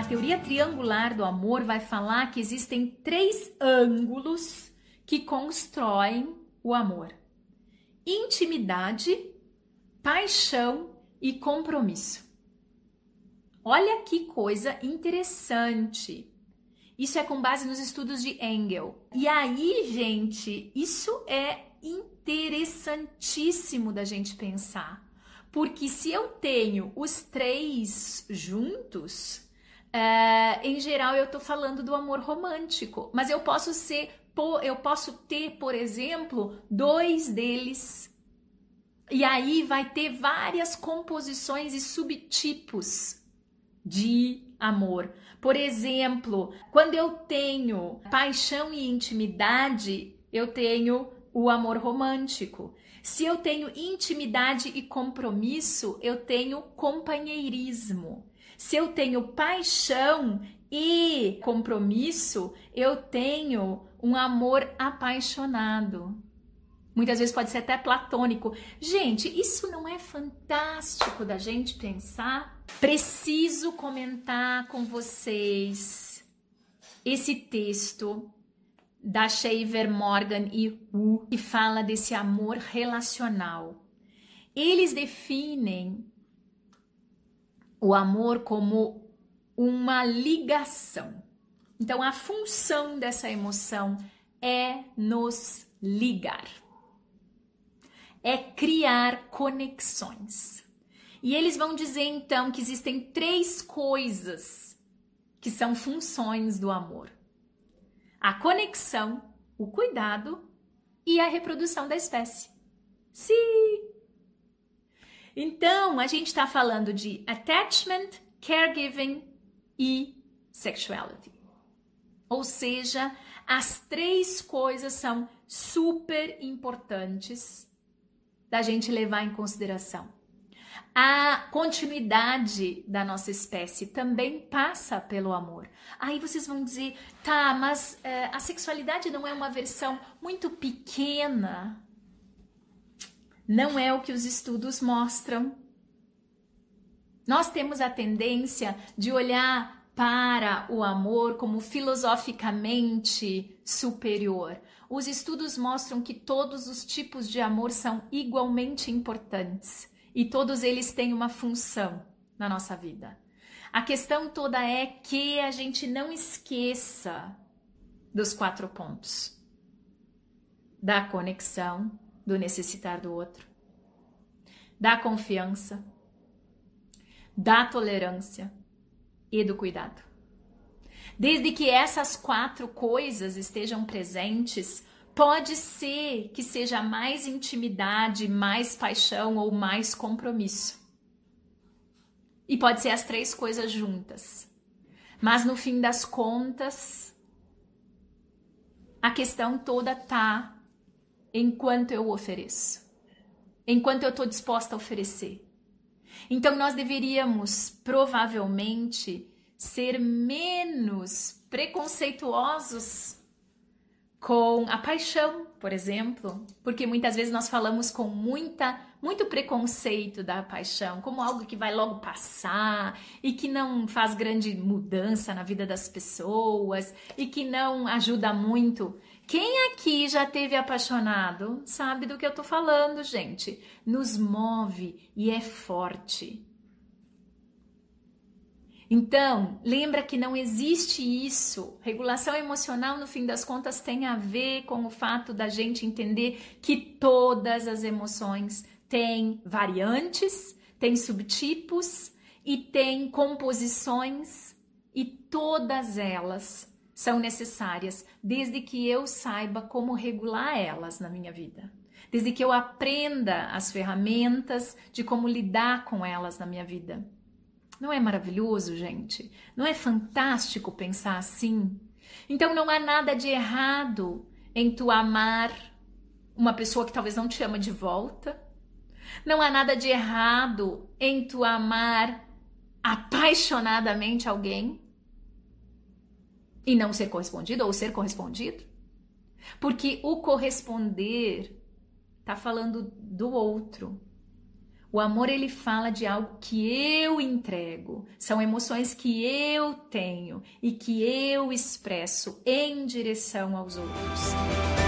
a teoria triangular do amor vai falar que existem três ângulos que constroem o amor: intimidade, paixão e compromisso. Olha que coisa interessante. Isso é com base nos estudos de Engel. E aí, gente, isso é interessantíssimo da gente pensar. Porque se eu tenho os três juntos, uh, em geral eu estou falando do amor romântico. Mas eu posso ser, eu posso ter, por exemplo, dois deles. E aí vai ter várias composições e subtipos de amor. Por exemplo, quando eu tenho paixão e intimidade, eu tenho o amor romântico. Se eu tenho intimidade e compromisso, eu tenho companheirismo. Se eu tenho paixão e compromisso, eu tenho um amor apaixonado. Muitas vezes pode ser até platônico. Gente, isso não é fantástico da gente pensar? Preciso comentar com vocês esse texto da Shaver Morgan e Wu, que fala desse amor relacional. Eles definem o amor como uma ligação. Então, a função dessa emoção é nos ligar é criar conexões. E eles vão dizer então que existem três coisas que são funções do amor: a conexão, o cuidado e a reprodução da espécie. Sim! Então, a gente está falando de attachment, caregiving e sexuality. Ou seja, as três coisas são super importantes da gente levar em consideração. A continuidade da nossa espécie também passa pelo amor. Aí vocês vão dizer, tá, mas é, a sexualidade não é uma versão muito pequena? Não é o que os estudos mostram. Nós temos a tendência de olhar para o amor como filosoficamente superior. Os estudos mostram que todos os tipos de amor são igualmente importantes e todos eles têm uma função na nossa vida. A questão toda é que a gente não esqueça dos quatro pontos: da conexão, do necessitar do outro, da confiança, da tolerância e do cuidado. Desde que essas quatro coisas estejam presentes, pode ser que seja mais intimidade, mais paixão ou mais compromisso. E pode ser as três coisas juntas. Mas no fim das contas, a questão toda tá enquanto eu ofereço, enquanto eu estou disposta a oferecer. Então nós deveríamos provavelmente ser menos preconceituosos com a paixão, por exemplo, porque muitas vezes nós falamos com muita muito preconceito da paixão, como algo que vai logo passar e que não faz grande mudança na vida das pessoas e que não ajuda muito. Quem aqui já teve apaixonado sabe do que eu tô falando, gente. Nos move e é forte. Então, lembra que não existe isso. Regulação emocional, no fim das contas, tem a ver com o fato da gente entender que todas as emoções têm variantes, têm subtipos e têm composições e todas elas são necessárias, desde que eu saiba como regular elas na minha vida. Desde que eu aprenda as ferramentas de como lidar com elas na minha vida. Não é maravilhoso, gente? Não é fantástico pensar assim? Então não há nada de errado em tu amar uma pessoa que talvez não te ama de volta. Não há nada de errado em tu amar apaixonadamente alguém e não ser correspondido ou ser correspondido? Porque o corresponder está falando do outro. O amor ele fala de algo que eu entrego, são emoções que eu tenho e que eu expresso em direção aos outros.